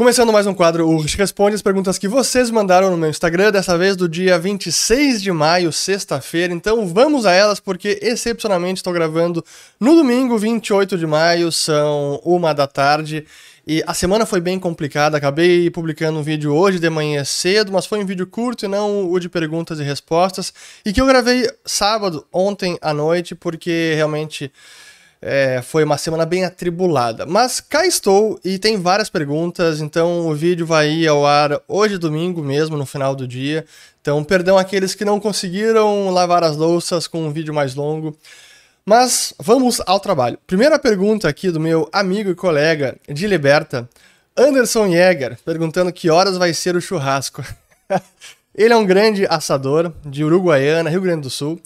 Começando mais um quadro, o responde as perguntas que vocês mandaram no meu Instagram, dessa vez do dia 26 de maio, sexta-feira. Então vamos a elas, porque excepcionalmente estou gravando no domingo, 28 de maio, são uma da tarde. E a semana foi bem complicada, acabei publicando um vídeo hoje de manhã cedo, mas foi um vídeo curto e não o de perguntas e respostas, e que eu gravei sábado, ontem à noite, porque realmente é, foi uma semana bem atribulada. Mas cá estou e tem várias perguntas, então o vídeo vai ir ao ar hoje, domingo mesmo, no final do dia. Então, perdão aqueles que não conseguiram lavar as louças com um vídeo mais longo. Mas vamos ao trabalho. Primeira pergunta aqui do meu amigo e colega de Liberta, Anderson Jäger, perguntando que horas vai ser o churrasco. Ele é um grande assador de Uruguaiana, Rio Grande do Sul.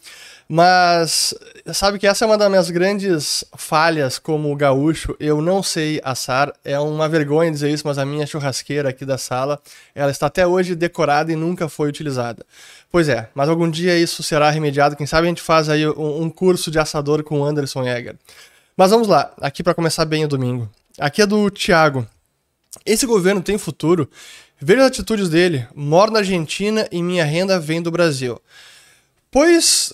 Mas sabe que essa é uma das minhas grandes falhas como gaúcho. Eu não sei assar. É uma vergonha dizer isso, mas a minha churrasqueira aqui da sala, ela está até hoje decorada e nunca foi utilizada. Pois é, mas algum dia isso será remediado. Quem sabe a gente faz aí um, curso de assador com o Anderson Jäger. Mas vamos lá, aqui para começar bem o domingo. Aqui é do Thiago. Esse governo tem futuro? Veja as atitudes dele. Moro na Argentina e minha renda vem do Brasil. Pois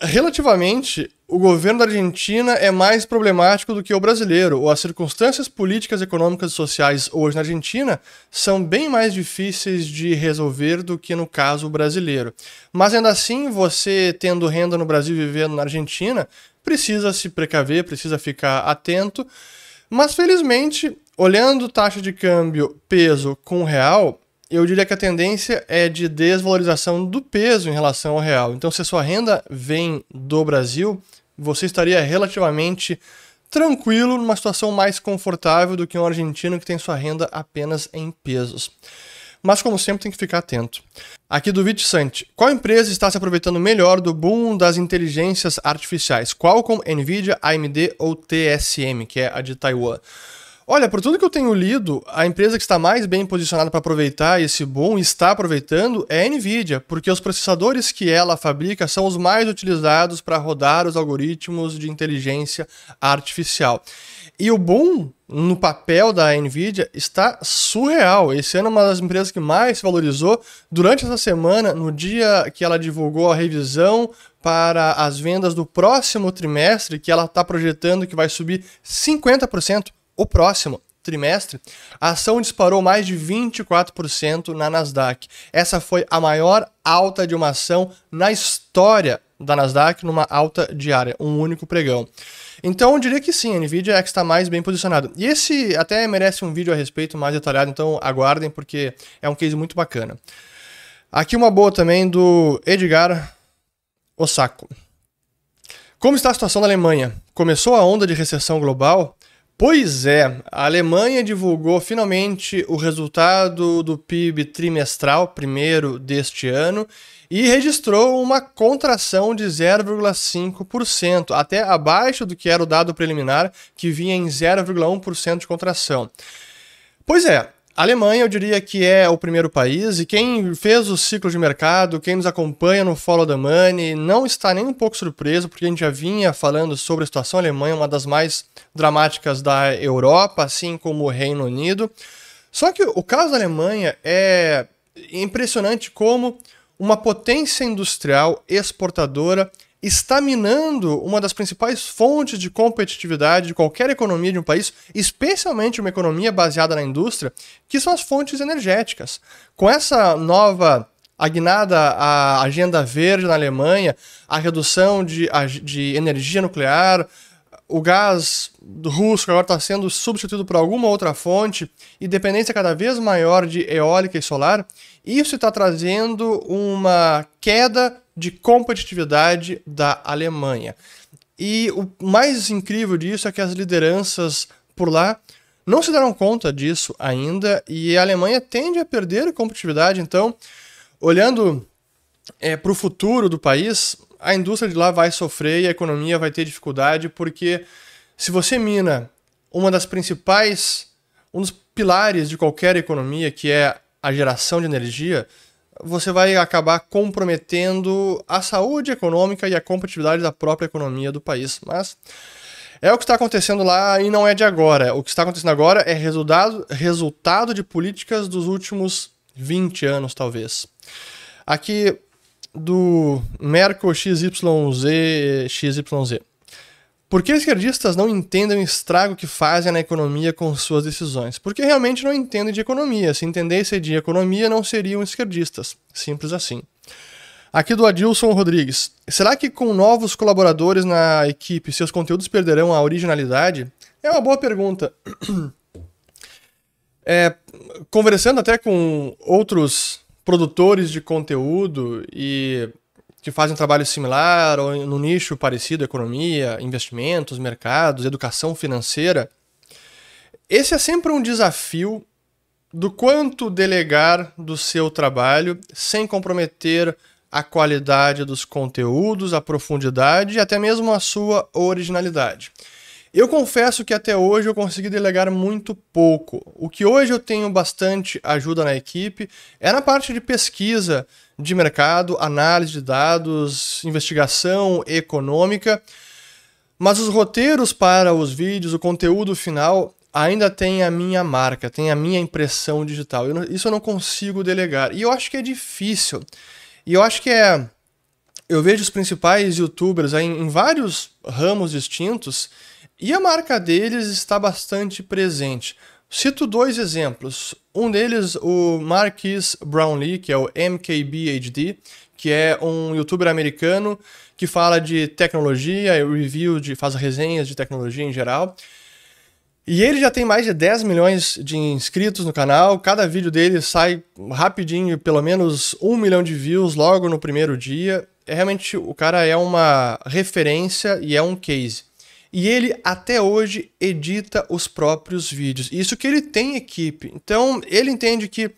relativamente, o governo da Argentina é mais problemático do que o brasileiro, ou as circunstâncias políticas, econômicas e sociais hoje na Argentina são bem mais difíceis de resolver do que no caso brasileiro. Mas ainda assim, você tendo renda no Brasil e vivendo na Argentina, precisa se precaver, precisa ficar atento. Mas felizmente, olhando taxa de câmbio peso com real, eu diria que a tendência é de desvalorização do peso em relação ao real. Então, se a sua renda vem do Brasil, você estaria relativamente tranquilo, numa situação mais confortável do que um argentino que tem sua renda apenas em pesos. Mas, como sempre, tem que ficar atento. Aqui do Vitsante. Qual empresa está se aproveitando melhor do boom das inteligências artificiais? Qualcomm, Nvidia, AMD ou TSM, que é a de Taiwan? Olha, por tudo que eu tenho lido, a empresa que está mais bem posicionada para aproveitar esse boom está aproveitando é a Nvidia, porque os processadores que ela fabrica são os mais utilizados para rodar os algoritmos de inteligência artificial. E o boom no papel da Nvidia está surreal. Esse ano é uma das empresas que mais se valorizou. Durante essa semana, no dia que ela divulgou a revisão para as vendas do próximo trimestre, que ela está projetando que vai subir 50% o próximo trimestre, a ação disparou mais de 24% na Nasdaq. Essa foi a maior alta de uma ação na história da Nasdaq numa alta diária, um único pregão. Então eu diria que sim, a Nvidia é que está mais bem posicionado. E esse até merece um vídeo a respeito mais detalhado, então aguardem porque é um case muito bacana. Aqui uma boa também do Edgar Osako. Como está a situação da Alemanha? Começou a onda de recessão global? Pois é, a Alemanha divulgou finalmente o resultado do PIB trimestral, primeiro deste ano, e registrou uma contração de 0,5%, até abaixo do que era o dado preliminar, que vinha em 0,1% de contração. Pois é, a Alemanha, eu diria que é o primeiro país, e quem fez o ciclo de mercado, quem nos acompanha no Follow the Money, não está nem um pouco surpreso, porque a gente já vinha falando sobre a situação alemã, uma das mais dramáticas da Europa, assim como o Reino Unido. Só que o caso da Alemanha é impressionante como uma potência industrial exportadora está minando uma das principais fontes de competitividade de qualquer economia de um país, especialmente uma economia baseada na indústria, que são as fontes energéticas. Com essa nova agnada a agenda verde na Alemanha, a redução de, de energia nuclear, o gás russo agora está sendo substituído por alguma outra fonte e dependência cada vez maior de eólica e solar, isso está trazendo uma queda de competitividade da Alemanha. E o mais incrível disso é que as lideranças por lá não se deram conta disso ainda e a Alemanha tende a perder competitividade. Então, olhando é, para o futuro do país, a indústria de lá vai sofrer e a economia vai ter dificuldade, porque se você mina uma das principais, um dos pilares de qualquer economia, que é a geração de energia, você vai acabar comprometendo a saúde econômica e a competitividade da própria economia do país. Mas É o que está acontecendo lá e não é de agora. O que está acontecendo agora é resultado, resultado de políticas dos últimos 20 anos, talvez. Aqui do Merco XYZ, XYZ. Por que esquerdistas não entendem o estrago que fazem na economia com suas decisões? Porque realmente não entendem de economia. Se entendessem de economia, não seriam esquerdistas. Simples assim. Aqui do Adilson Rodrigues. Será que com novos colaboradores na equipe, seus conteúdos perderão a originalidade? É uma boa pergunta. É, conversando até com outros produtores de conteúdo e que fazem um trabalho similar ou no nicho parecido, economia, investimentos, mercados, educação financeira, esse é sempre um desafio do quanto delegar do seu trabalho sem comprometer a qualidade dos conteúdos, a profundidade e até mesmo a sua originalidade. Eu confesso que até hoje eu consegui delegar muito pouco. O que hoje eu tenho bastante ajuda na equipe é na parte de pesquisa de mercado, análise de dados, investigação econômica. Mas os roteiros para os vídeos, o conteúdo final, ainda tem a minha marca, tem a minha impressão digital. Eu não, isso eu não consigo delegar. E eu acho que é difícil. E eu acho que é. Eu vejo os principais youtubers aí, em vários ramos distintos e a marca deles está bastante presente. Cito dois exemplos. Um deles, o Marquis Brownlee, que é o MKBHD, que é um youtuber americano que fala de tecnologia, review, de, faz resenhas de tecnologia em geral. E ele já tem mais de 10 milhões de inscritos no canal. Cada vídeo dele sai rapidinho, pelo menos um milhão de views logo no primeiro dia. É, realmente, o cara é uma referência e é um case. E ele até hoje edita os próprios vídeos. Isso que ele tem equipe. Então, ele entende que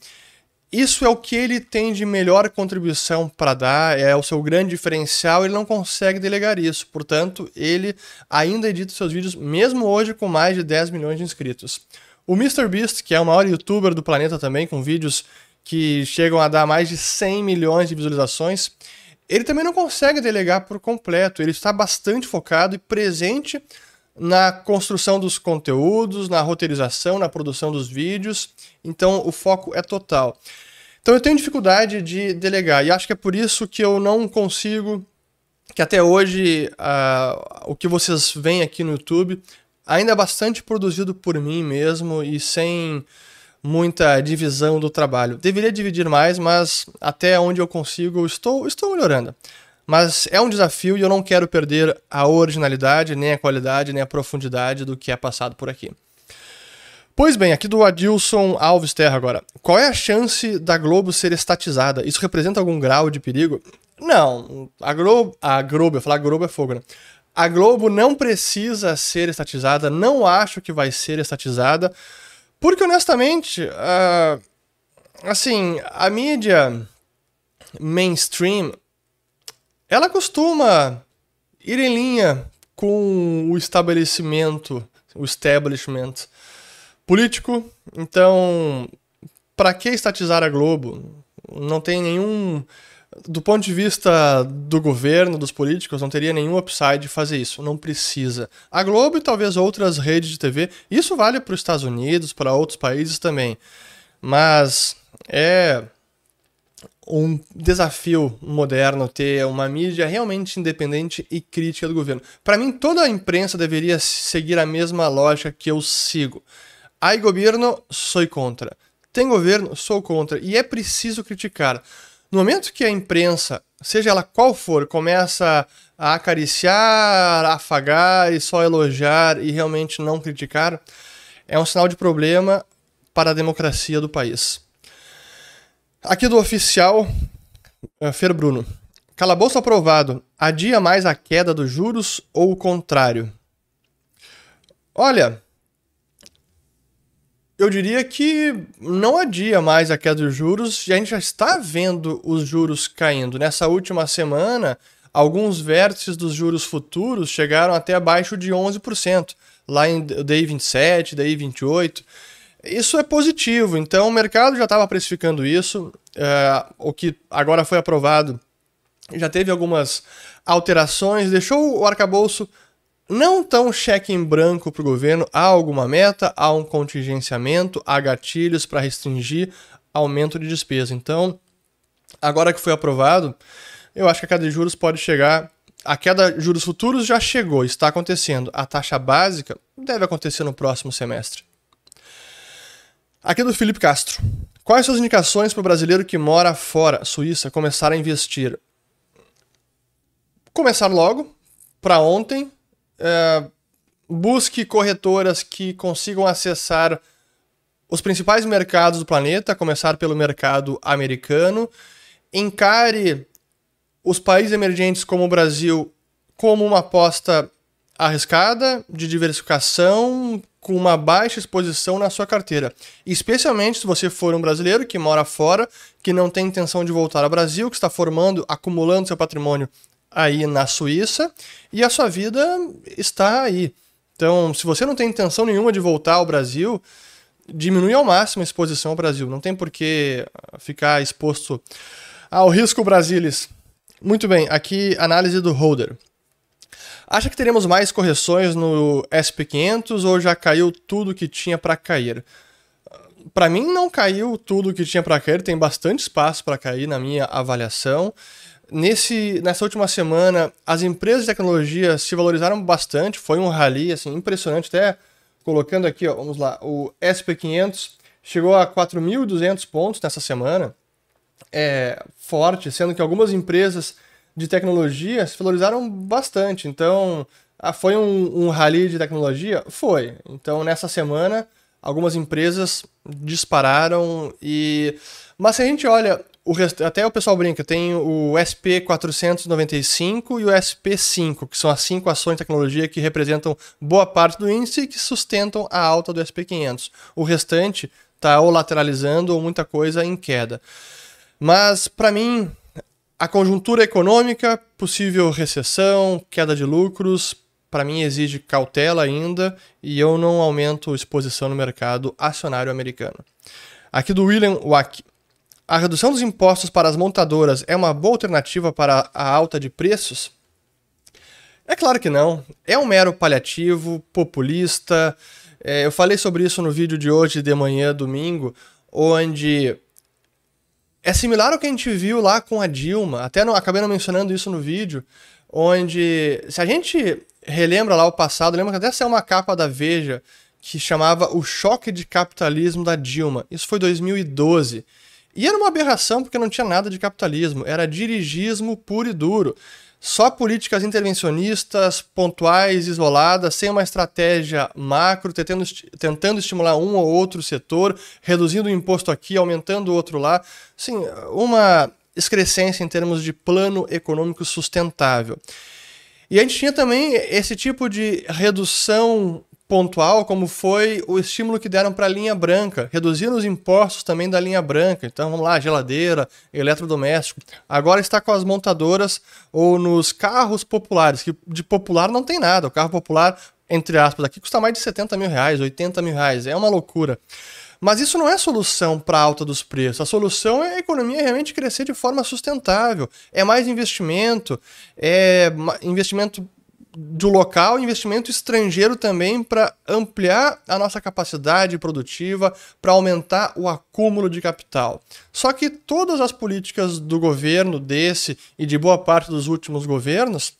isso é o que ele tem de melhor contribuição para dar, é o seu grande diferencial, ele não consegue delegar isso. Portanto, ele ainda edita seus vídeos, mesmo hoje com mais de 10 milhões de inscritos. O MrBeast, que é o maior youtuber do planeta também, com vídeos que chegam a dar mais de 100 milhões de visualizações, ele também não consegue delegar por completo. Ele está bastante focado e presente na construção dos conteúdos, na roteirização, na produção dos vídeos. Então o foco é total. Então eu tenho dificuldade de delegar e acho que é por isso que eu não consigo, que até hoje uh, o que vocês veem aqui no YouTube ainda é bastante produzido por mim mesmo e sem muita divisão do trabalho. Deveria dividir mais, mas até onde eu consigo estou, estou melhorando. Mas é um desafio e eu não quero perder a originalidade, nem a qualidade, nem a profundidade do que é passado por aqui. Pois bem, aqui do Adilson Alves Terra agora. Qual é a chance da Globo ser estatizada? Isso representa algum grau de perigo? Não, a Globo, a Globo, eu falar Globo é fogo, né? A Globo não precisa ser estatizada, não acho que vai ser estatizada, porque honestamente, uh, assim, a mídia mainstream ela costuma ir em linha com o estabelecimento, o establishment político. Então, para que estatizar a Globo? Não tem nenhum do ponto de vista do governo, dos políticos, não teria nenhum upside de fazer isso. Não precisa. A Globo e talvez outras redes de TV, isso vale para os Estados Unidos, para outros países também. Mas é um desafio moderno ter uma mídia realmente independente e crítica do governo. Para mim, toda a imprensa deveria seguir a mesma lógica que eu sigo. Há governo, sou contra. Tem governo, sou contra. E é preciso criticar. No momento que a imprensa, seja ela qual for, começa a acariciar, a afagar e só elogiar e realmente não criticar, é um sinal de problema para a democracia do país. Aqui do oficial é, Fer Bruno. Calabouço aprovado. Adia mais a queda dos juros ou o contrário? Olha, eu diria que não adia mais a queda dos juros, a gente já está vendo os juros caindo. Nessa última semana, alguns vértices dos juros futuros chegaram até abaixo de 11%, lá em DI 27, DI 28. Isso é positivo, então o mercado já estava precificando isso, é, o que agora foi aprovado já teve algumas alterações, deixou o arcabouço não tão cheque em branco para o governo, há alguma meta, há um contingenciamento, há gatilhos para restringir aumento de despesa. Então, agora que foi aprovado, eu acho que a queda de juros pode chegar. A queda de juros futuros já chegou, está acontecendo. A taxa básica deve acontecer no próximo semestre. Aqui do Felipe Castro. Quais suas indicações para o brasileiro que mora fora, Suíça, começar a investir? Começar logo, para ontem. É, busque corretoras que consigam acessar os principais mercados do planeta, começar pelo mercado americano. Encare os países emergentes como o Brasil como uma aposta arriscada, de diversificação, com uma baixa exposição na sua carteira. Especialmente se você for um brasileiro que mora fora, que não tem intenção de voltar ao Brasil, que está formando, acumulando seu patrimônio aí na Suíça e a sua vida está aí. Então, se você não tem intenção nenhuma de voltar ao Brasil, diminui ao máximo a exposição ao Brasil. Não tem por que ficar exposto ao risco Brasilis. Muito bem, aqui análise do holder. Acha que teremos mais correções no SP500 ou já caiu tudo que tinha para cair? Para mim não caiu tudo que tinha para cair, tem bastante espaço para cair na minha avaliação. Nesse, nessa última semana, as empresas de tecnologia se valorizaram bastante, foi um rally assim, impressionante, até colocando aqui, ó, vamos lá, o SP500 chegou a 4.200 pontos nessa semana, é forte, sendo que algumas empresas de tecnologia se valorizaram bastante. Então, ah, foi um, um rally de tecnologia? Foi. Então, nessa semana, algumas empresas dispararam e... Mas se a gente olha o rest... até o pessoal brinca, tem o SP495 e o SP5, que são as cinco ações de tecnologia que representam boa parte do índice e que sustentam a alta do SP500. O restante está ou lateralizando ou muita coisa em queda. Mas, para mim, a conjuntura econômica, possível recessão, queda de lucros, para mim exige cautela ainda e eu não aumento exposição no mercado acionário americano. Aqui do William Wack. A redução dos impostos para as montadoras é uma boa alternativa para a alta de preços? É claro que não. É um mero paliativo, populista. É, eu falei sobre isso no vídeo de hoje, de manhã, domingo, onde é similar ao que a gente viu lá com a Dilma. Até não, acabei não mencionando isso no vídeo, onde se a gente relembra lá o passado, lembra que até saiu uma capa da Veja que chamava O Choque de Capitalismo da Dilma. Isso foi 2012. E era uma aberração porque não tinha nada de capitalismo, era dirigismo puro e duro. Só políticas intervencionistas, pontuais, isoladas, sem uma estratégia macro, tentando, tentando estimular um ou outro setor, reduzindo o imposto aqui, aumentando o outro lá. Sim, uma excrescência em termos de plano econômico sustentável. E a gente tinha também esse tipo de redução pontual, como foi o estímulo que deram para a linha branca, reduziram os impostos também da linha branca. Então vamos lá, geladeira, eletrodoméstico. Agora está com as montadoras ou nos carros populares, que de popular não tem nada. O carro popular, entre aspas, aqui custa mais de 70 mil reais, 80 mil reais. É uma loucura. Mas isso não é solução para a alta dos preços. A solução é a economia realmente crescer de forma sustentável. É mais investimento, é investimento do local, investimento estrangeiro também para ampliar a nossa capacidade produtiva, para aumentar o acúmulo de capital. Só que todas as políticas do governo desse e de boa parte dos últimos governos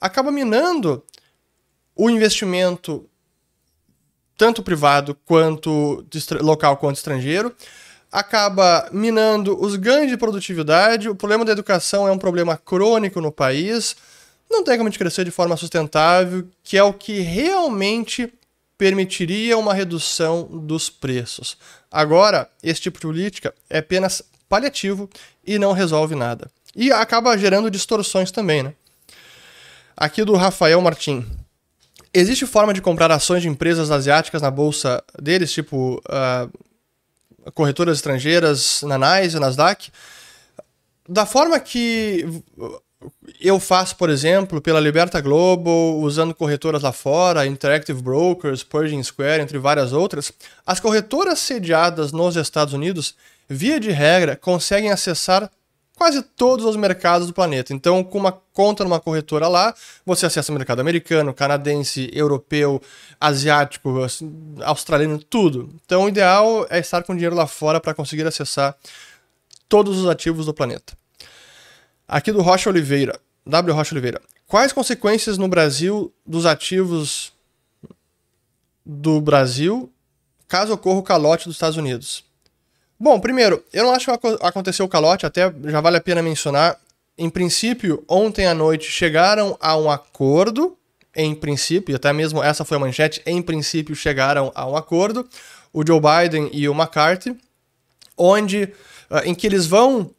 acabam minando o investimento tanto privado quanto local quanto estrangeiro, acaba minando os ganhos de produtividade. O problema da educação é um problema crônico no país não tem como crescer de forma sustentável, que é o que realmente permitiria uma redução dos preços. Agora, esse tipo de política é apenas paliativo e não resolve nada. E acaba gerando distorções também, né? Aqui do Rafael Martim. Existe forma de comprar ações de empresas asiáticas na bolsa deles, tipo uh, corretoras estrangeiras na NYSE, Nasdaq? Da forma que eu faço, por exemplo, pela Liberta Global, usando corretoras lá fora, Interactive Brokers, Pershing Square, entre várias outras, as corretoras sediadas nos Estados Unidos, via de regra, conseguem acessar quase todos os mercados do planeta. Então, com uma conta numa corretora lá, você acessa o mercado americano, canadense, europeu, asiático, australiano, tudo. Então, o ideal é estar com dinheiro lá fora para conseguir acessar todos os ativos do planeta. Aqui do Rocha Oliveira, W. Rocha Oliveira. Quais consequências no Brasil dos ativos do Brasil caso ocorra o calote dos Estados Unidos? Bom, primeiro, eu não acho que aconteceu o calote, até já vale a pena mencionar. Em princípio, ontem à noite chegaram a um acordo, em princípio, até mesmo essa foi a manchete, em princípio chegaram a um acordo, o Joe Biden e o McCarthy, onde uh, em que eles vão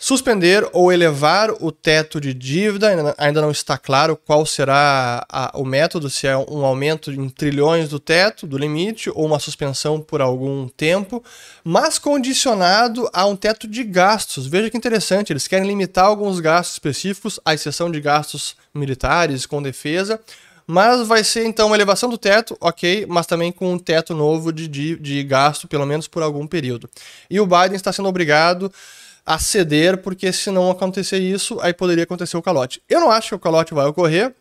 Suspender ou elevar o teto de dívida, ainda não está claro qual será a, o método, se é um aumento em trilhões do teto, do limite, ou uma suspensão por algum tempo, mas condicionado a um teto de gastos. Veja que interessante, eles querem limitar alguns gastos específicos, à exceção de gastos militares com defesa, mas vai ser então uma elevação do teto, ok, mas também com um teto novo de, de, de gasto, pelo menos por algum período. E o Biden está sendo obrigado a ceder, porque se não acontecer isso, aí poderia acontecer o calote. Eu não acho que o calote vai ocorrer.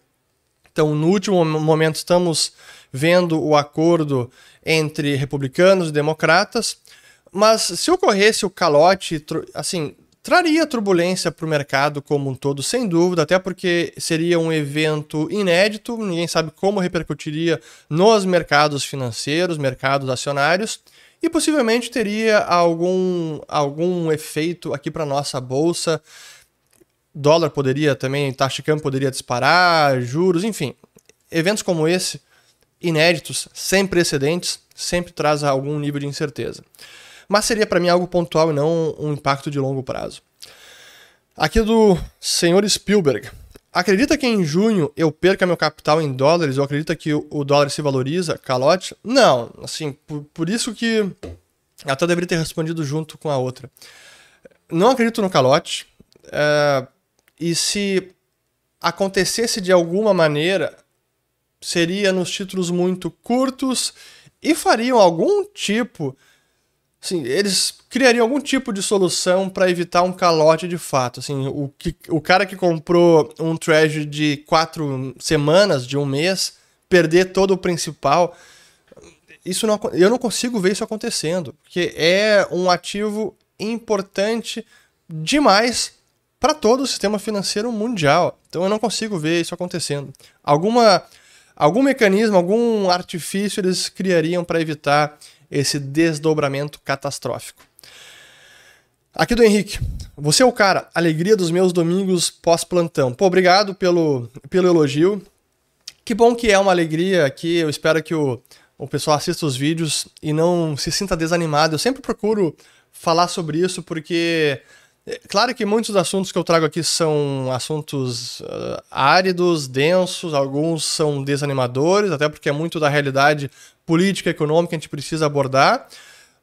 Então, no último momento, estamos vendo o acordo entre republicanos e democratas. Mas se ocorresse o calote, assim, traria turbulência para o mercado como um todo, sem dúvida, até porque seria um evento inédito, ninguém sabe como repercutiria nos mercados financeiros, mercados acionários e possivelmente teria algum, algum efeito aqui para nossa bolsa. Dólar poderia também, taxa de câmbio poderia disparar, juros, enfim. Eventos como esse, inéditos, sem precedentes, sempre traz algum nível de incerteza. Mas seria para mim algo pontual e não um impacto de longo prazo. Aqui do senhor Spielberg. Acredita que em junho eu perca meu capital em dólares ou acredita que o dólar se valoriza? Calote? Não, assim, por, por isso que até deveria ter respondido junto com a outra. Não acredito no calote. É, e se acontecesse de alguma maneira, seria nos títulos muito curtos e fariam algum tipo Assim, eles criariam algum tipo de solução para evitar um calote de fato. Assim, o, que, o cara que comprou um treasury de quatro semanas, de um mês, perder todo o principal. Isso não, eu não consigo ver isso acontecendo, porque é um ativo importante demais para todo o sistema financeiro mundial. Então eu não consigo ver isso acontecendo. Alguma, algum mecanismo, algum artifício eles criariam para evitar esse desdobramento catastrófico. Aqui do Henrique. Você é o cara, alegria dos meus domingos pós-plantão. Pô, obrigado pelo, pelo elogio. Que bom que é uma alegria aqui. Eu espero que o, o pessoal assista os vídeos e não se sinta desanimado. Eu sempre procuro falar sobre isso porque Claro que muitos assuntos que eu trago aqui são assuntos uh, áridos, densos, alguns são desanimadores, até porque é muito da realidade política, econômica que a gente precisa abordar.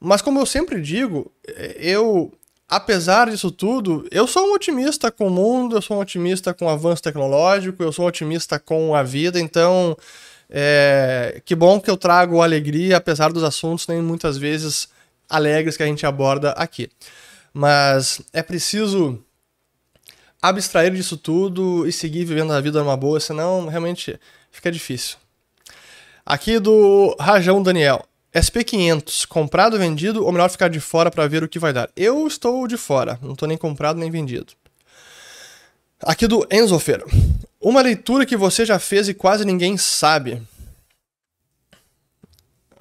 Mas como eu sempre digo, eu, apesar disso tudo, eu sou um otimista com o mundo, eu sou um otimista com o avanço tecnológico, eu sou um otimista com a vida, então é, que bom que eu trago alegria, apesar dos assuntos nem muitas vezes alegres que a gente aborda aqui. Mas é preciso abstrair disso tudo e seguir vivendo a vida numa boa, senão realmente fica difícil. Aqui do Rajão Daniel. SP500, comprado, vendido ou melhor ficar de fora para ver o que vai dar? Eu estou de fora, não estou nem comprado nem vendido. Aqui do Enzofer. Uma leitura que você já fez e quase ninguém sabe.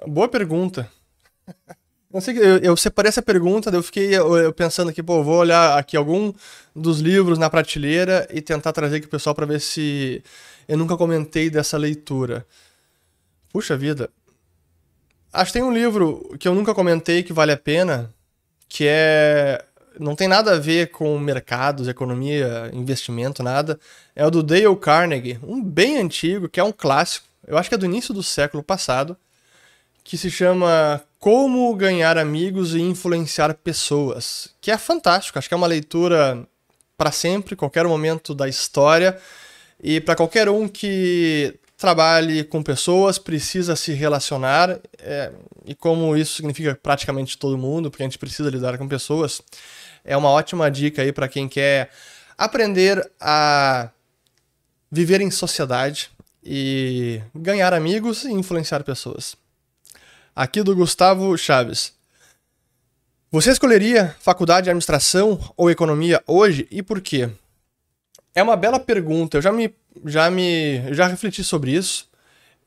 Boa pergunta. Não sei, eu, eu separei essa pergunta, eu fiquei eu, eu pensando aqui, pô, vou olhar aqui algum dos livros na prateleira e tentar trazer aqui o pessoal para ver se eu nunca comentei dessa leitura. Puxa vida. Acho que tem um livro que eu nunca comentei que vale a pena, que é. Não tem nada a ver com mercados, economia, investimento, nada. É o do Dale Carnegie, um bem antigo, que é um clássico. Eu acho que é do início do século passado, que se chama Como Ganhar Amigos e Influenciar Pessoas, que é fantástico. Acho que é uma leitura para sempre, qualquer momento da história. E para qualquer um que trabalhe com pessoas, precisa se relacionar, é, e como isso significa praticamente todo mundo, porque a gente precisa lidar com pessoas, é uma ótima dica aí para quem quer aprender a viver em sociedade e ganhar amigos e influenciar pessoas. Aqui do Gustavo Chaves. Você escolheria faculdade de administração ou economia hoje e por quê? É uma bela pergunta. Eu já me já me já refleti sobre isso.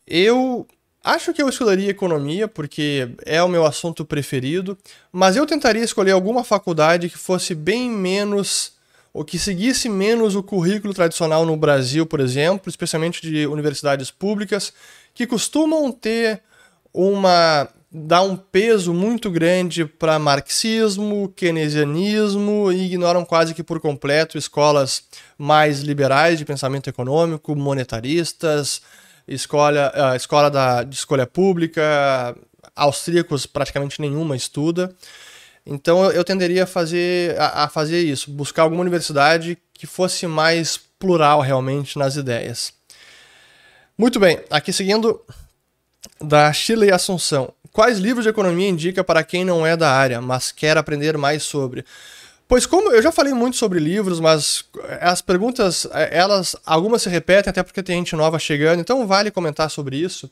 Eu acho que eu escolheria economia porque é o meu assunto preferido, mas eu tentaria escolher alguma faculdade que fosse bem menos ou que seguisse menos o currículo tradicional no Brasil, por exemplo, especialmente de universidades públicas, que costumam ter uma dar um peso muito grande para marxismo, keynesianismo e ignoram quase que por completo escolas mais liberais de pensamento econômico, monetaristas, escola, escola da, de escolha pública, austríacos praticamente nenhuma estuda. Então eu, eu tenderia a fazer, a, a fazer isso, buscar alguma universidade que fosse mais plural realmente nas ideias. Muito bem, aqui seguindo da Chile Assunção. Quais livros de economia indica para quem não é da área, mas quer aprender mais sobre? Pois como eu já falei muito sobre livros, mas as perguntas, elas algumas se repetem até porque tem gente nova chegando, então vale comentar sobre isso.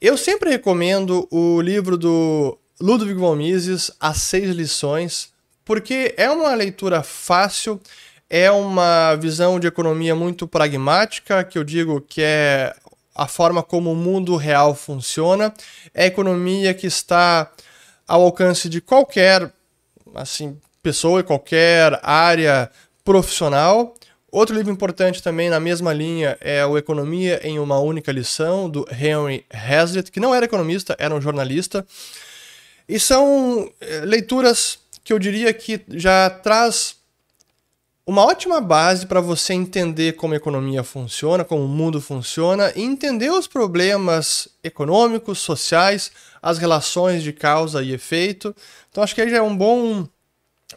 Eu sempre recomendo o livro do Ludwig von Mises, As Seis Lições, porque é uma leitura fácil, é uma visão de economia muito pragmática, que eu digo que é a forma como o mundo real funciona, é economia que está ao alcance de qualquer assim pessoa, qualquer área profissional. Outro livro importante também na mesma linha é o Economia em uma Única Lição, do Henry Hazlitt, que não era economista, era um jornalista. E são eh, leituras que eu diria que já traz uma ótima base para você entender como a economia funciona, como o mundo funciona e entender os problemas econômicos, sociais, as relações de causa e efeito. Então acho que aí já é um bom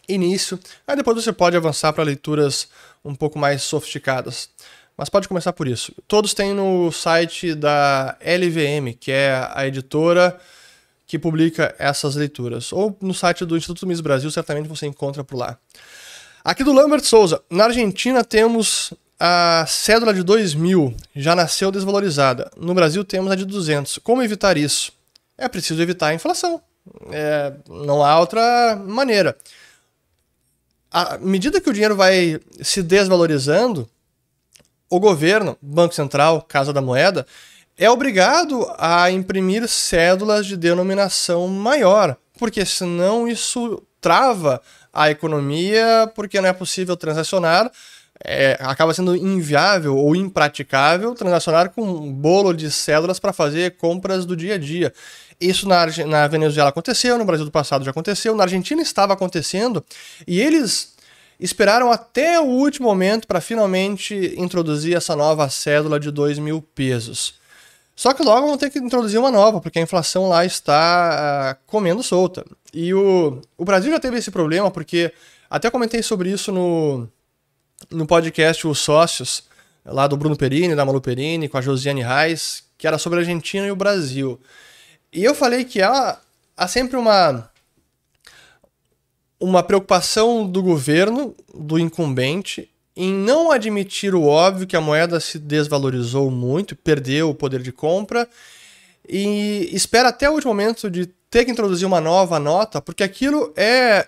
início. Aí depois você pode avançar para leituras um pouco mais sofisticadas. Mas pode começar por isso. Todos têm no site da LVM, que é a editora que publica essas leituras. Ou no site do Instituto Miss Brasil, certamente você encontra por lá. Aqui do Lambert Souza. Na Argentina temos a cédula de 2000, já nasceu desvalorizada. No Brasil temos a de 200. Como evitar isso? É preciso evitar a inflação. É, não há outra maneira. À medida que o dinheiro vai se desvalorizando, o governo, Banco Central, Casa da Moeda, é obrigado a imprimir cédulas de denominação maior, porque senão isso trava a economia, porque não é possível transacionar, é, acaba sendo inviável ou impraticável transacionar com um bolo de cédulas para fazer compras do dia a dia. Isso na, na Venezuela aconteceu, no Brasil do passado já aconteceu, na Argentina estava acontecendo, e eles esperaram até o último momento para finalmente introduzir essa nova cédula de 2 mil pesos. Só que logo vão ter que introduzir uma nova, porque a inflação lá está uh, comendo solta. E o, o Brasil já teve esse problema, porque até comentei sobre isso no, no podcast Os Sócios, lá do Bruno Perini, da Malu Perini, com a Josiane Reis, que era sobre a Argentina e o Brasil. E eu falei que há, há sempre uma, uma preocupação do governo, do incumbente, em não admitir o óbvio que a moeda se desvalorizou muito, perdeu o poder de compra, e espera até o último momento de ter que introduzir uma nova nota, porque aquilo é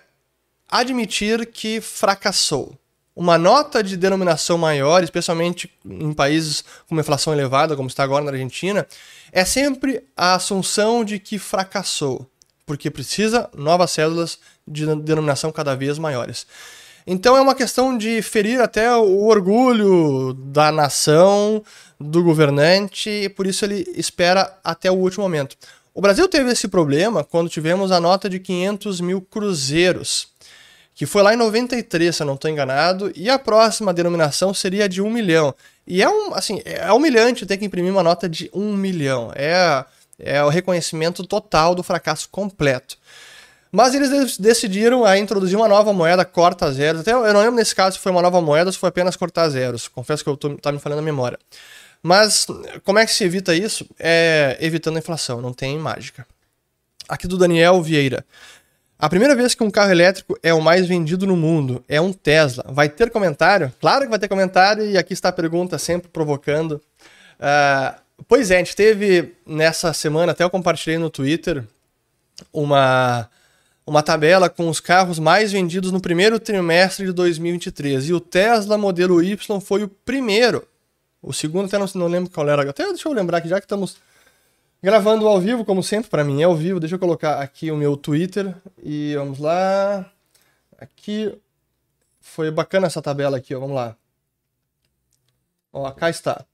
admitir que fracassou. Uma nota de denominação maior, especialmente em países com uma inflação elevada, como está agora na Argentina, é sempre a assunção de que fracassou, porque precisa novas cédulas de denominação cada vez maiores. Então é uma questão de ferir até o orgulho da nação, do governante, e por isso ele espera até o último momento. O Brasil teve esse problema quando tivemos a nota de 500 mil cruzeiros, que foi lá em 93, se eu não estou enganado, e a próxima denominação seria de um milhão. E é um, assim, é humilhante ter que imprimir uma nota de um milhão. É, é o reconhecimento total do fracasso completo. Mas eles decidiram a introduzir uma nova moeda corta zeros. Até eu não lembro nesse caso se foi uma nova moeda ou se foi apenas cortar zeros. Confesso que eu estou tá me falando a memória. Mas como é que se evita isso? É evitando a inflação, não tem mágica. Aqui do Daniel Vieira. A primeira vez que um carro elétrico é o mais vendido no mundo é um Tesla. Vai ter comentário? Claro que vai ter comentário e aqui está a pergunta sempre provocando. Uh, pois é, a gente teve nessa semana, até eu compartilhei no Twitter, uma, uma tabela com os carros mais vendidos no primeiro trimestre de 2023. E o Tesla modelo Y foi o primeiro. O segundo até não, não lembro qual era. Até deixa eu lembrar aqui, já que estamos gravando ao vivo, como sempre, para mim é ao vivo. Deixa eu colocar aqui o meu Twitter e vamos lá. Aqui foi bacana essa tabela aqui, ó. Vamos lá. Ó, cá está.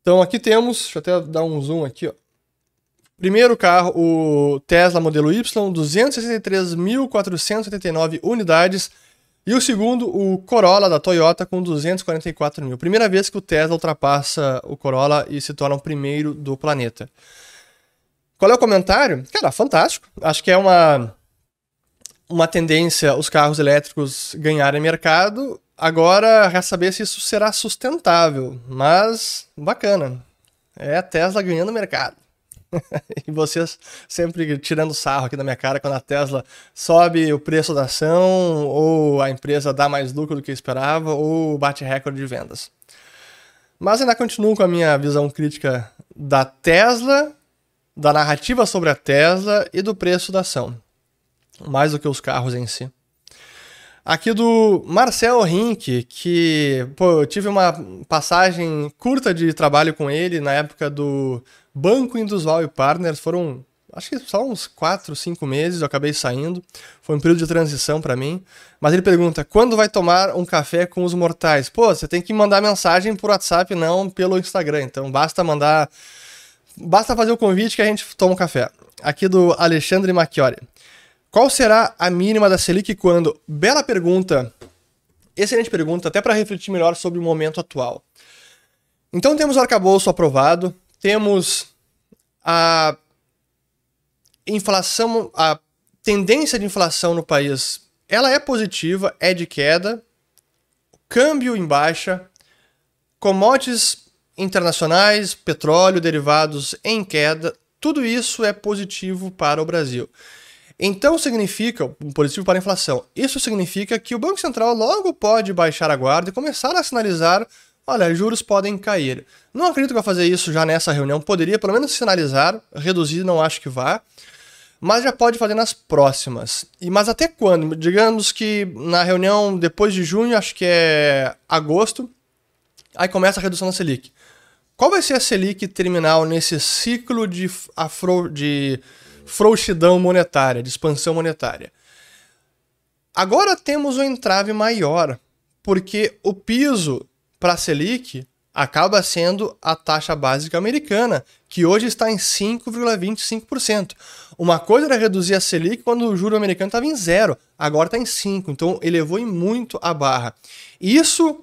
Então aqui temos, deixa eu até dar um zoom aqui, ó. Primeiro carro, o Tesla modelo Y, 263.479 unidades. E o segundo, o Corolla da Toyota, com 244 mil. Primeira vez que o Tesla ultrapassa o Corolla e se torna o primeiro do planeta. Qual é o comentário? Cara, fantástico. Acho que é uma, uma tendência os carros elétricos ganharem mercado. Agora, resta saber se isso será sustentável. Mas, bacana. É a Tesla ganhando mercado. e vocês sempre tirando sarro aqui da minha cara quando a Tesla sobe o preço da ação, ou a empresa dá mais lucro do que esperava, ou bate recorde de vendas. Mas ainda continuo com a minha visão crítica da Tesla, da narrativa sobre a Tesla e do preço da ação, mais do que os carros em si. Aqui do Marcel Rink, que pô, eu tive uma passagem curta de trabalho com ele na época do Banco Industrial e Partners foram, acho que só uns 4, 5 meses, eu acabei saindo. Foi um período de transição para mim. Mas ele pergunta: quando vai tomar um café com os mortais? Pô, você tem que mandar mensagem por WhatsApp, não pelo Instagram. Então basta mandar. Basta fazer o convite que a gente toma um café. Aqui do Alexandre Macchiori. Qual será a mínima da Selic quando? Bela pergunta. Excelente pergunta, até para refletir melhor sobre o momento atual. Então temos o arcabouço aprovado, temos a inflação, a tendência de inflação no país, ela é positiva, é de queda, câmbio em baixa, commodities internacionais, petróleo, derivados em queda, tudo isso é positivo para o Brasil. Então significa, positivo para a inflação, isso significa que o Banco Central logo pode baixar a guarda e começar a sinalizar olha, juros podem cair. Não acredito que vai fazer isso já nessa reunião, poderia pelo menos sinalizar, reduzir não acho que vá, mas já pode fazer nas próximas. E Mas até quando? Digamos que na reunião depois de junho, acho que é agosto, aí começa a redução da Selic. Qual vai ser a Selic terminal nesse ciclo de, afro, de frouxidão monetária, de expansão monetária? Agora temos um entrave maior, porque o piso para a Selic acaba sendo a taxa básica americana, que hoje está em 5,25%. Uma coisa era reduzir a Selic quando o juro americano estava em zero, agora está em 5%, então elevou em muito a barra. Isso,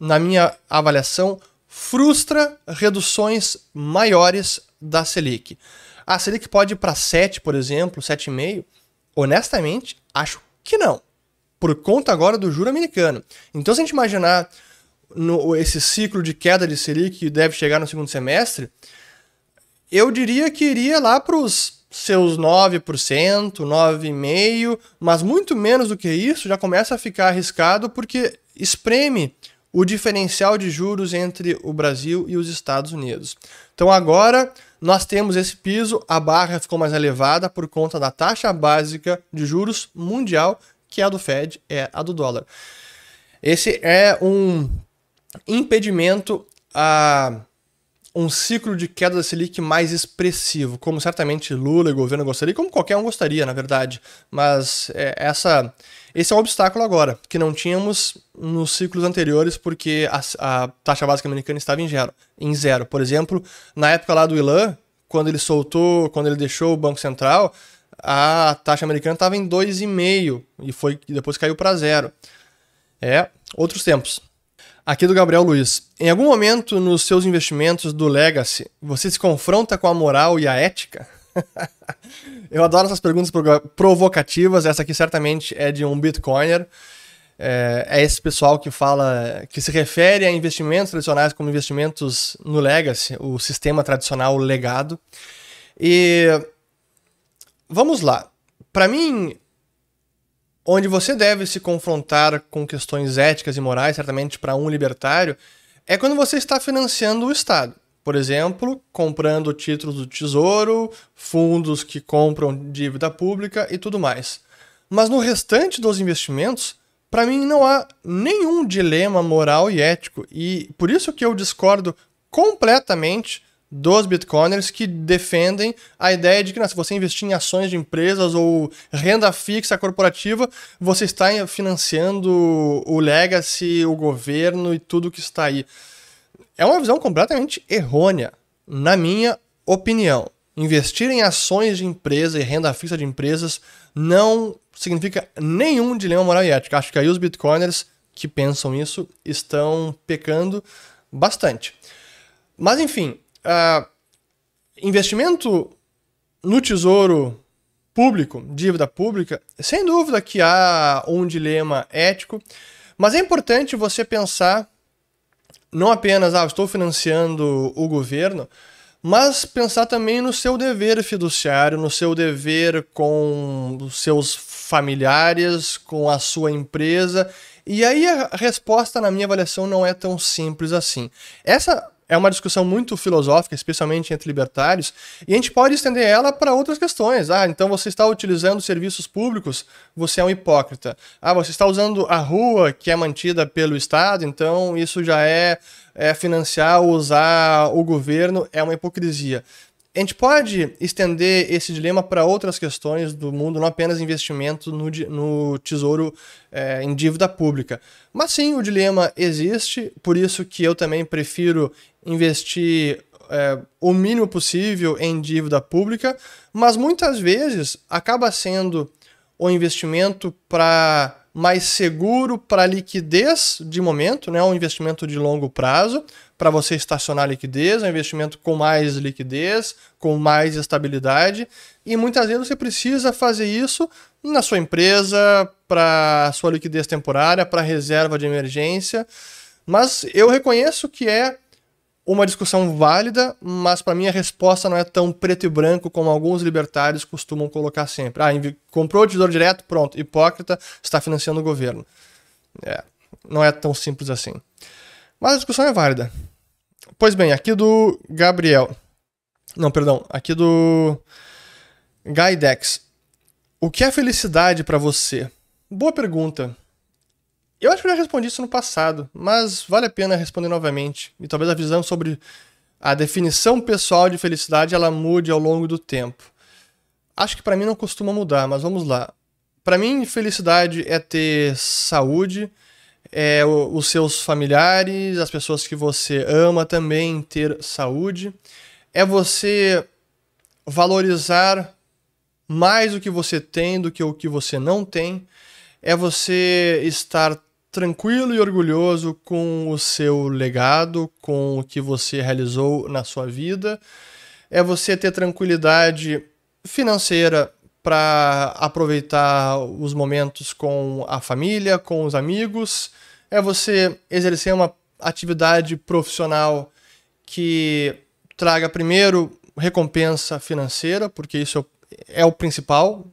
na minha avaliação, frustra reduções maiores da Selic. A Selic pode ir para 7, por exemplo, 7,5%. Honestamente, acho que não. Por conta agora do juro americano. Então, se a gente imaginar no, esse ciclo de queda de Selic que deve chegar no segundo semestre, eu diria que iria lá para os seus 9%, 9,5%, mas muito menos do que isso já começa a ficar arriscado porque espreme o diferencial de juros entre o Brasil e os Estados Unidos. Então agora nós temos esse piso, a barra ficou mais elevada por conta da taxa básica de juros mundial, que é a do Fed, é a do dólar. Esse é um impedimento a um ciclo de queda da Selic mais expressivo, como certamente Lula e o governo gostaria, como qualquer um gostaria, na verdade. Mas é, essa, esse é um obstáculo agora, que não tínhamos nos ciclos anteriores, porque a, a taxa básica americana estava em zero, em zero. Por exemplo, na época lá do Ilan, quando ele soltou, quando ele deixou o Banco Central, a taxa americana estava em 2,5 e foi depois caiu para zero. É, outros tempos. Aqui do Gabriel Luiz. Em algum momento nos seus investimentos do Legacy, você se confronta com a moral e a ética? Eu adoro essas perguntas provocativas. Essa aqui certamente é de um Bitcoiner. É, é, esse pessoal que fala, que se refere a investimentos tradicionais como investimentos no Legacy, o sistema tradicional legado. E vamos lá. Para mim, onde você deve se confrontar com questões éticas e morais, certamente para um libertário, é quando você está financiando o Estado. Por exemplo, comprando títulos do Tesouro, fundos que compram dívida pública e tudo mais. Mas no restante dos investimentos, para mim não há nenhum dilema moral e ético, e por isso que eu discordo completamente dos bitcoiners que defendem a ideia de que se você investir em ações de empresas ou renda fixa corporativa, você está financiando o legacy, o governo e tudo que está aí. É uma visão completamente errônea, na minha opinião. Investir em ações de empresa e renda fixa de empresas não significa nenhum dilema moral e ético. Acho que aí os bitcoiners que pensam isso estão pecando bastante. Mas enfim, uh, investimento no tesouro público, dívida pública, sem dúvida que há um dilema ético, mas é importante você pensar não apenas, ah, estou financiando o governo, mas pensar também no seu dever fiduciário, no seu dever com os seus familiares, com a sua empresa. E aí a resposta, na minha avaliação, não é tão simples assim. Essa é uma discussão muito filosófica, especialmente entre libertários, e a gente pode estender ela para outras questões. Ah, então você está utilizando serviços públicos, você é um hipócrita. Ah, você está usando a rua que é mantida pelo Estado, então isso já é, é financiar ou usar o governo, é uma hipocrisia. A gente pode estender esse dilema para outras questões do mundo, não apenas investimento no, no tesouro é, em dívida pública. Mas sim, o dilema existe, por isso que eu também prefiro investir é, o mínimo possível em dívida pública, mas muitas vezes acaba sendo o investimento para mais seguro para liquidez de momento, né? um investimento de longo prazo, para você estacionar liquidez, um investimento com mais liquidez, com mais estabilidade, e muitas vezes você precisa fazer isso na sua empresa, para sua liquidez temporária, para reserva de emergência. Mas eu reconheço que é uma discussão válida, mas para mim a resposta não é tão preto e branco como alguns libertários costumam colocar sempre. Ah, comprou o tesouro direto, pronto, hipócrita, está financiando o governo. É, não é tão simples assim. Mas a discussão é válida. Pois bem, aqui do Gabriel. Não, perdão, aqui do Gaidex. O que é felicidade para você? Boa pergunta. Eu acho que eu já respondi isso no passado, mas vale a pena responder novamente. E talvez a visão sobre a definição pessoal de felicidade ela mude ao longo do tempo. Acho que para mim não costuma mudar, mas vamos lá. Para mim, felicidade é ter saúde, é os seus familiares, as pessoas que você ama também ter saúde, é você valorizar mais o que você tem do que o que você não tem, é você estar tranquilo e orgulhoso com o seu legado, com o que você realizou na sua vida. É você ter tranquilidade financeira para aproveitar os momentos com a família, com os amigos. É você exercer uma atividade profissional que traga primeiro recompensa financeira, porque isso é o principal,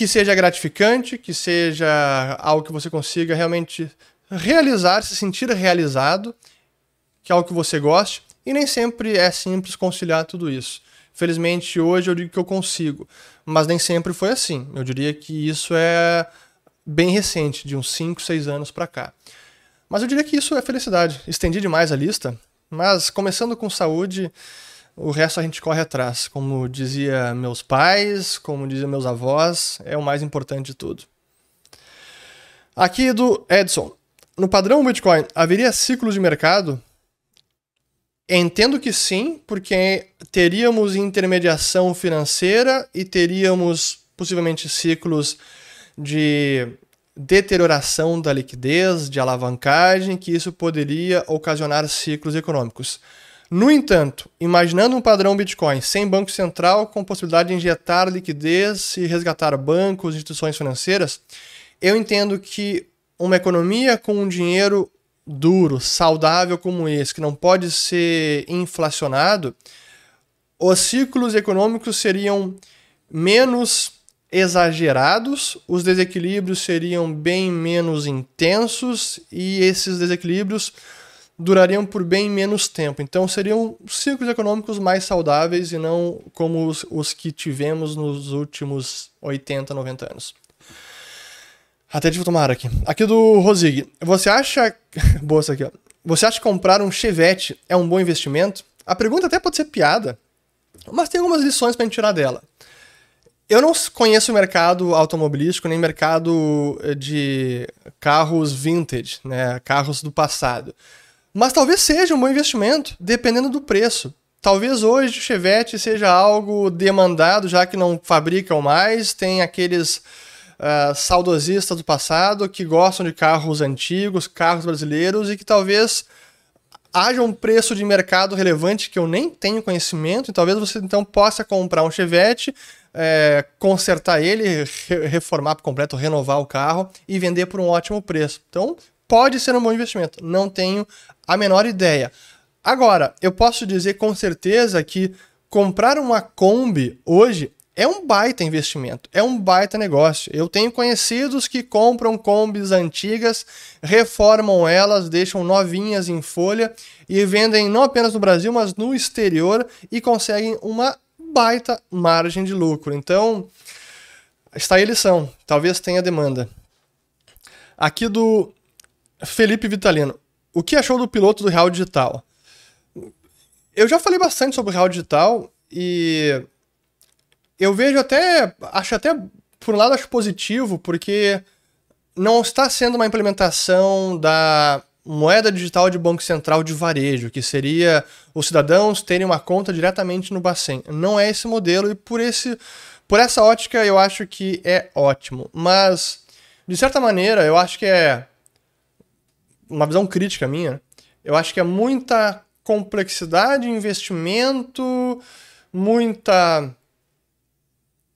que seja gratificante, que seja algo que você consiga realmente realizar, se sentir realizado, que é algo que você goste, e nem sempre é simples conciliar tudo isso. Felizmente hoje eu digo que eu consigo, mas nem sempre foi assim. Eu diria que isso é bem recente, de uns 5, 6 anos para cá. Mas eu diria que isso é felicidade. Estendi demais a lista, mas começando com saúde, o resto a gente corre atrás. Como dizia meus pais, como diziam meus avós, é o mais importante de tudo. Aqui do Edson. No padrão Bitcoin, haveria ciclos de mercado? Entendo que sim, porque teríamos intermediação financeira e teríamos possivelmente ciclos de deterioração da liquidez, de alavancagem, que isso poderia ocasionar ciclos econômicos. No entanto, imaginando um padrão Bitcoin sem banco central, com possibilidade de injetar liquidez e resgatar bancos, instituições financeiras, eu entendo que uma economia com um dinheiro duro, saudável como esse, que não pode ser inflacionado, os ciclos econômicos seriam menos exagerados, os desequilíbrios seriam bem menos intensos e esses desequilíbrios durariam por bem menos tempo. Então seriam ciclos econômicos mais saudáveis e não como os, os que tivemos nos últimos 80, 90 anos. Até de tomar aqui. Aqui do Rosig. Você acha. Boa essa aqui, ó. Você acha que comprar um Chevette é um bom investimento? A pergunta até pode ser piada, mas tem algumas lições para tirar dela. Eu não conheço o mercado automobilístico nem mercado eh, de carros vintage, né, carros do passado. Mas talvez seja um bom investimento, dependendo do preço. Talvez hoje o Chevette seja algo demandado, já que não fabricam mais, tem aqueles uh, saudosistas do passado que gostam de carros antigos, carros brasileiros e que talvez haja um preço de mercado relevante que eu nem tenho conhecimento, e talvez você então possa comprar um Chevette, é, consertar ele, re reformar por completo, renovar o carro e vender por um ótimo preço. Então, pode ser um bom investimento, não tenho a menor ideia. Agora, eu posso dizer com certeza que comprar uma Kombi hoje é um baita investimento, é um baita negócio. Eu tenho conhecidos que compram combis antigas, reformam elas, deixam novinhas em folha e vendem não apenas no Brasil, mas no exterior e conseguem uma baita margem de lucro. Então, está aí a lição. Talvez tenha demanda. Aqui do Felipe Vitalino. O que achou do piloto do Real Digital? Eu já falei bastante sobre o Real Digital e eu vejo até, acho até, por um lado acho positivo, porque não está sendo uma implementação da moeda digital de Banco Central de varejo, que seria os cidadãos terem uma conta diretamente no Bacen. Não é esse modelo e por, esse, por essa ótica eu acho que é ótimo. Mas, de certa maneira, eu acho que é uma visão crítica minha. Eu acho que é muita complexidade, investimento, muita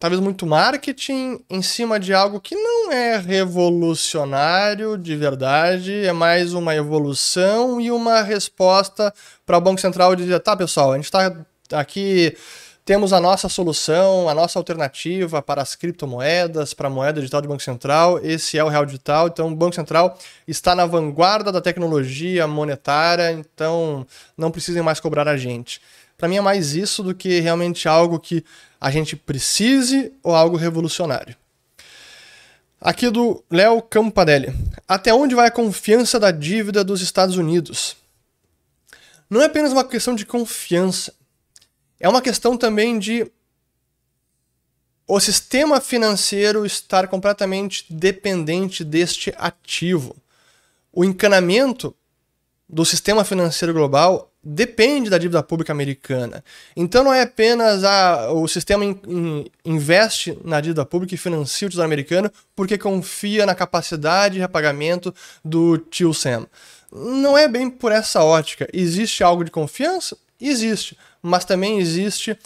talvez muito marketing em cima de algo que não é revolucionário de verdade, é mais uma evolução e uma resposta para o Banco Central dizer: tá, pessoal, a gente está aqui. Temos a nossa solução, a nossa alternativa para as criptomoedas, para a moeda digital do Banco Central. Esse é o Real Digital. Então, o Banco Central está na vanguarda da tecnologia monetária, então não precisem mais cobrar a gente. Para mim é mais isso do que realmente algo que a gente precise ou algo revolucionário. Aqui do Léo Campadelli. Até onde vai a confiança da dívida dos Estados Unidos? Não é apenas uma questão de confiança. É uma questão também de o sistema financeiro estar completamente dependente deste ativo. O encanamento do sistema financeiro global depende da dívida pública americana. Então não é apenas a, o sistema in, in, investe na dívida pública e financia o tesouro americano porque confia na capacidade de repagamento do tio Sam. Não é bem por essa ótica. Existe algo de confiança? Existe. Mas também existe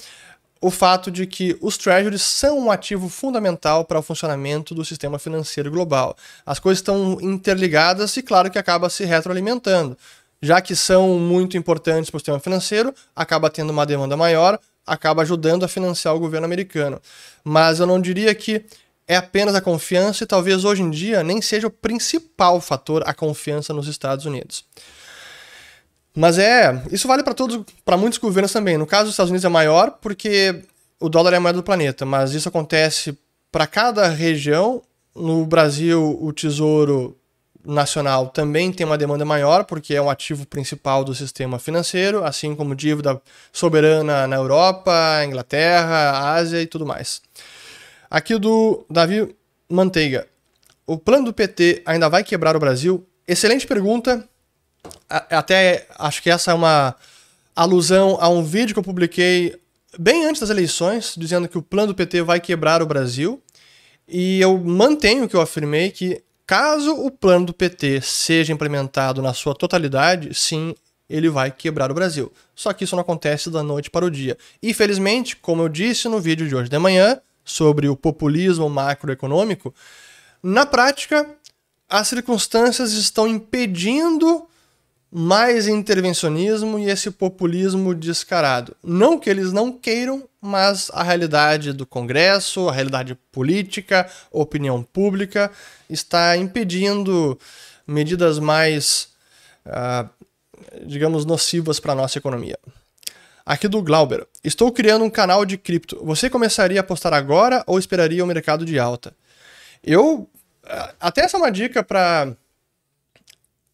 o fato de que os treasuries são um ativo fundamental para o funcionamento do sistema financeiro global. As coisas estão interligadas e, claro, que acaba se retroalimentando já que são muito importantes para o sistema financeiro, acaba tendo uma demanda maior, acaba ajudando a financiar o governo americano. Mas eu não diria que é apenas a confiança e talvez hoje em dia nem seja o principal fator a confiança nos Estados Unidos. Mas é, isso vale para todos, para muitos governos também. No caso dos Estados Unidos é maior porque o dólar é a moeda do planeta, mas isso acontece para cada região. No Brasil, o Tesouro nacional também tem uma demanda maior, porque é um ativo principal do sistema financeiro, assim como dívida soberana na Europa, Inglaterra, Ásia e tudo mais. Aqui do Davi Manteiga. O plano do PT ainda vai quebrar o Brasil? Excelente pergunta. Até acho que essa é uma alusão a um vídeo que eu publiquei bem antes das eleições, dizendo que o plano do PT vai quebrar o Brasil. E eu mantenho o que eu afirmei que Caso o plano do PT seja implementado na sua totalidade, sim, ele vai quebrar o Brasil. Só que isso não acontece da noite para o dia. Infelizmente, como eu disse no vídeo de hoje de manhã, sobre o populismo macroeconômico, na prática, as circunstâncias estão impedindo mais intervencionismo e esse populismo descarado. Não que eles não queiram, mas a realidade do Congresso, a realidade política, opinião pública está impedindo medidas mais, uh, digamos, nocivas para a nossa economia. Aqui do Glauber. Estou criando um canal de cripto. Você começaria a apostar agora ou esperaria o mercado de alta? Eu. Até essa é uma dica para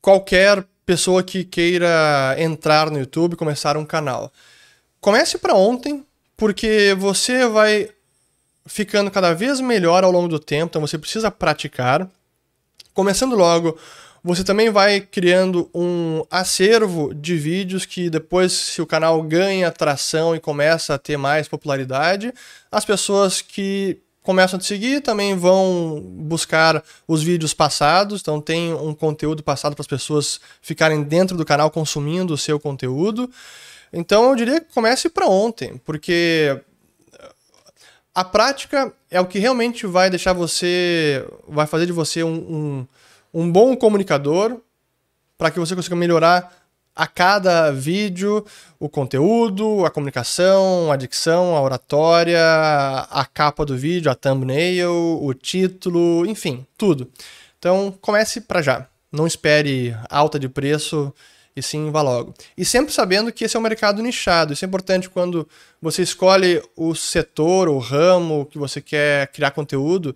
qualquer pessoa que queira entrar no YouTube, começar um canal. Comece para ontem, porque você vai ficando cada vez melhor ao longo do tempo, então você precisa praticar. Começando logo, você também vai criando um acervo de vídeos que depois, se o canal ganha atração e começa a ter mais popularidade, as pessoas que começam a te seguir, também vão buscar os vídeos passados, então tem um conteúdo passado para as pessoas ficarem dentro do canal consumindo o seu conteúdo. Então eu diria que comece para ontem, porque a prática é o que realmente vai deixar você, vai fazer de você um, um, um bom comunicador para que você consiga melhorar a cada vídeo o conteúdo, a comunicação, a dicção, a oratória, a capa do vídeo, a thumbnail, o título, enfim, tudo. Então comece para já. Não espere alta de preço e sim vá logo. E sempre sabendo que esse é um mercado nichado. Isso é importante quando você escolhe o setor, o ramo que você quer criar conteúdo.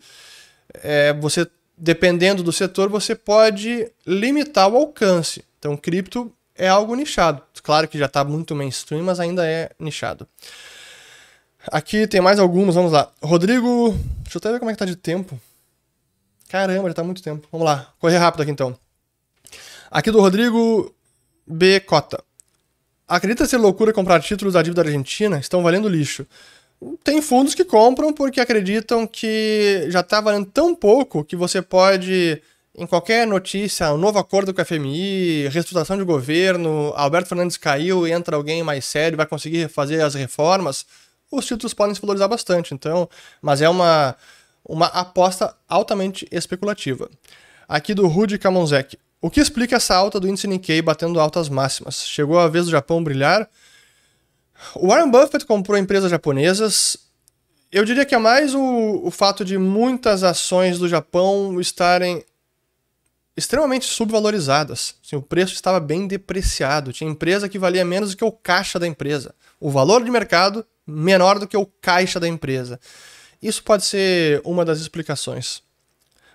É, você, dependendo do setor, você pode limitar o alcance. Então, cripto é algo nichado. Claro que já está muito mainstream, mas ainda é nichado. Aqui tem mais alguns, vamos lá. Rodrigo. Deixa eu até ver como é que tá de tempo. Caramba, já tá muito tempo. Vamos lá, correr rápido aqui então. Aqui do Rodrigo B. Cota. Acredita ser loucura comprar títulos da dívida argentina? Estão valendo lixo. Tem fundos que compram porque acreditam que já está valendo tão pouco que você pode em qualquer notícia, um novo acordo com a FMI, reestruturação de governo, Alberto Fernandes caiu, entra alguém mais sério, vai conseguir fazer as reformas, os títulos podem se valorizar bastante. Então, mas é uma, uma aposta altamente especulativa. Aqui do Rudy Kamonzek. O que explica essa alta do índice Nikkei batendo altas máximas? Chegou a vez do Japão brilhar? O Warren Buffett comprou empresas japonesas. Eu diria que é mais o, o fato de muitas ações do Japão estarem extremamente subvalorizadas. Assim, o preço estava bem depreciado. Tinha empresa que valia menos do que o caixa da empresa. O valor de mercado menor do que o caixa da empresa. Isso pode ser uma das explicações.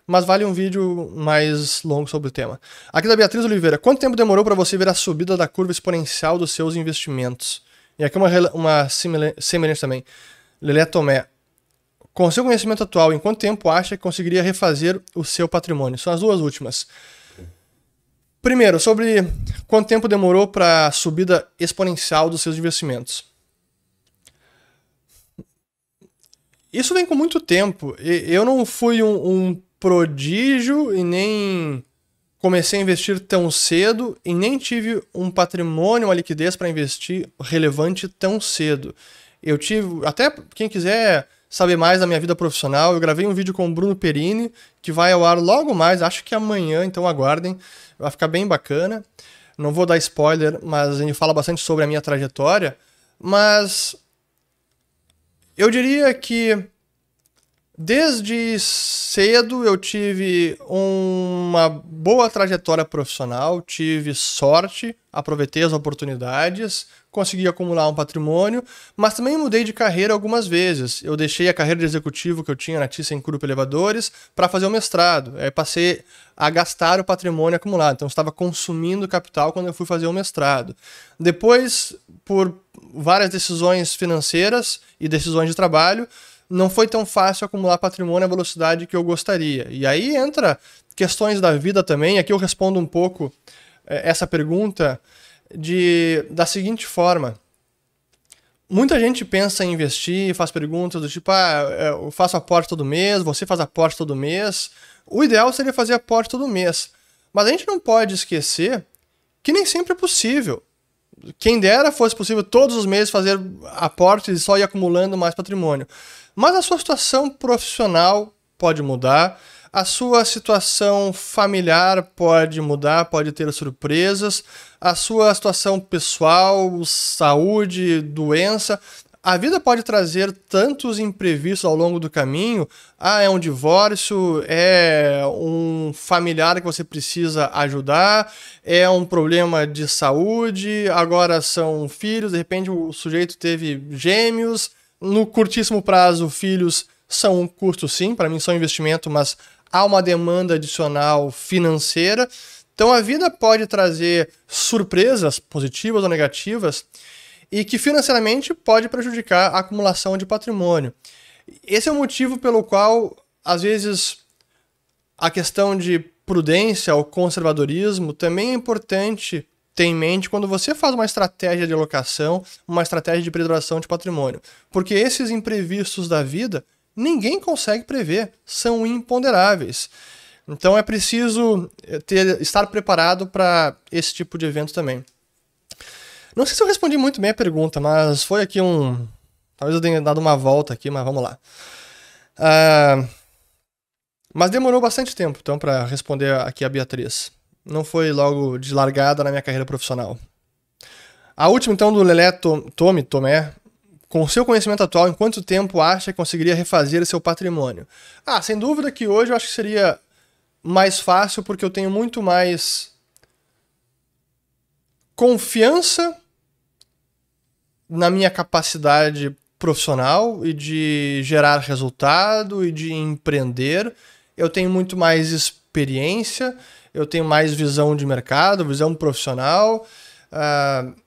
Mas vale um vídeo mais longo sobre o tema. Aqui da Beatriz Oliveira. Quanto tempo demorou para você ver a subida da curva exponencial dos seus investimentos? E aqui uma, uma semelhante também. Lelé Tomé. Com seu conhecimento atual, em quanto tempo acha que conseguiria refazer o seu patrimônio? São as duas últimas. Primeiro, sobre quanto tempo demorou para a subida exponencial dos seus investimentos. Isso vem com muito tempo. Eu não fui um, um prodígio e nem comecei a investir tão cedo e nem tive um patrimônio, uma liquidez para investir relevante tão cedo. Eu tive, até quem quiser saber mais da minha vida profissional, eu gravei um vídeo com o Bruno Perini, que vai ao ar logo mais, acho que amanhã, então aguardem, vai ficar bem bacana. Não vou dar spoiler, mas ele fala bastante sobre a minha trajetória, mas eu diria que desde cedo eu tive uma boa trajetória profissional, tive sorte, aproveitei as oportunidades, consegui acumular um patrimônio, mas também mudei de carreira algumas vezes. Eu deixei a carreira de executivo que eu tinha na Thyssen Grupo Elevadores para fazer o mestrado. Aí passei a gastar o patrimônio acumulado. Então, estava consumindo capital quando eu fui fazer o mestrado. Depois, por várias decisões financeiras e decisões de trabalho, não foi tão fácil acumular patrimônio à velocidade que eu gostaria. E aí entra questões da vida também. Aqui eu respondo um pouco é, essa pergunta de, da seguinte forma. Muita gente pensa em investir, faz perguntas do tipo, ah, é, eu faço aporte todo mês, você faz aporte todo mês. O ideal seria fazer aporte todo mês. Mas a gente não pode esquecer que nem sempre é possível. Quem dera fosse possível todos os meses fazer aportes e só ir acumulando mais patrimônio. Mas a sua situação profissional pode mudar, a sua situação familiar pode mudar, pode ter surpresas, a sua situação pessoal, saúde, doença. A vida pode trazer tantos imprevistos ao longo do caminho. Ah, é um divórcio, é um familiar que você precisa ajudar, é um problema de saúde, agora são filhos, de repente o sujeito teve gêmeos. No curtíssimo prazo, filhos são um custo sim, para mim são investimento, mas há uma demanda adicional financeira. Então a vida pode trazer surpresas positivas ou negativas e que financeiramente pode prejudicar a acumulação de patrimônio. Esse é o motivo pelo qual, às vezes, a questão de prudência ou conservadorismo também é importante ter em mente quando você faz uma estratégia de alocação, uma estratégia de preservação de patrimônio. Porque esses imprevistos da vida ninguém consegue prever, são imponderáveis. Então é preciso eh, ter, estar preparado para esse tipo de evento também. Não sei se eu respondi muito bem a pergunta, mas foi aqui um. Talvez eu tenha dado uma volta aqui, mas vamos lá. Uh, mas demorou bastante tempo, então, para responder aqui a Beatriz. Não foi logo de largada na minha carreira profissional. A última, então, do Lelé Tome, Tomé, com o seu conhecimento atual, em quanto tempo acha que conseguiria refazer seu patrimônio? Ah, sem dúvida que hoje eu acho que seria mais fácil porque eu tenho muito mais confiança na minha capacidade profissional e de gerar resultado e de empreender. Eu tenho muito mais experiência, eu tenho mais visão de mercado, visão profissional. Uh,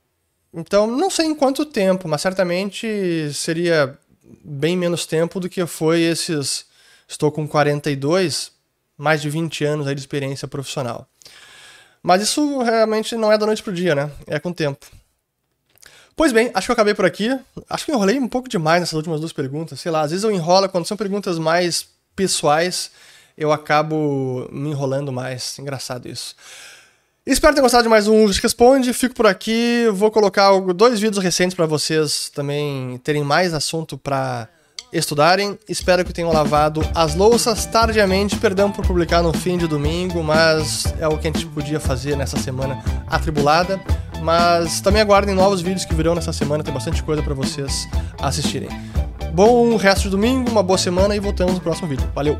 então, não sei em quanto tempo, mas certamente seria bem menos tempo do que foi esses. Estou com 42, mais de 20 anos aí de experiência profissional. Mas isso realmente não é da noite pro dia, né? É com o tempo. Pois bem, acho que eu acabei por aqui. Acho que enrolei um pouco demais nessas últimas duas perguntas. Sei lá, às vezes eu enrolo quando são perguntas mais pessoais, eu acabo me enrolando mais. Engraçado isso. Espero ter gostado de mais um Responde. Fico por aqui. Vou colocar dois vídeos recentes para vocês também terem mais assunto para estudarem. Espero que tenham lavado as louças tardiamente. Perdão por publicar no fim de domingo, mas é o que a gente podia fazer nessa semana atribulada. Mas também aguardem novos vídeos que virão nessa semana. Tem bastante coisa para vocês assistirem. Bom resto de domingo, uma boa semana e voltamos no próximo vídeo. Valeu!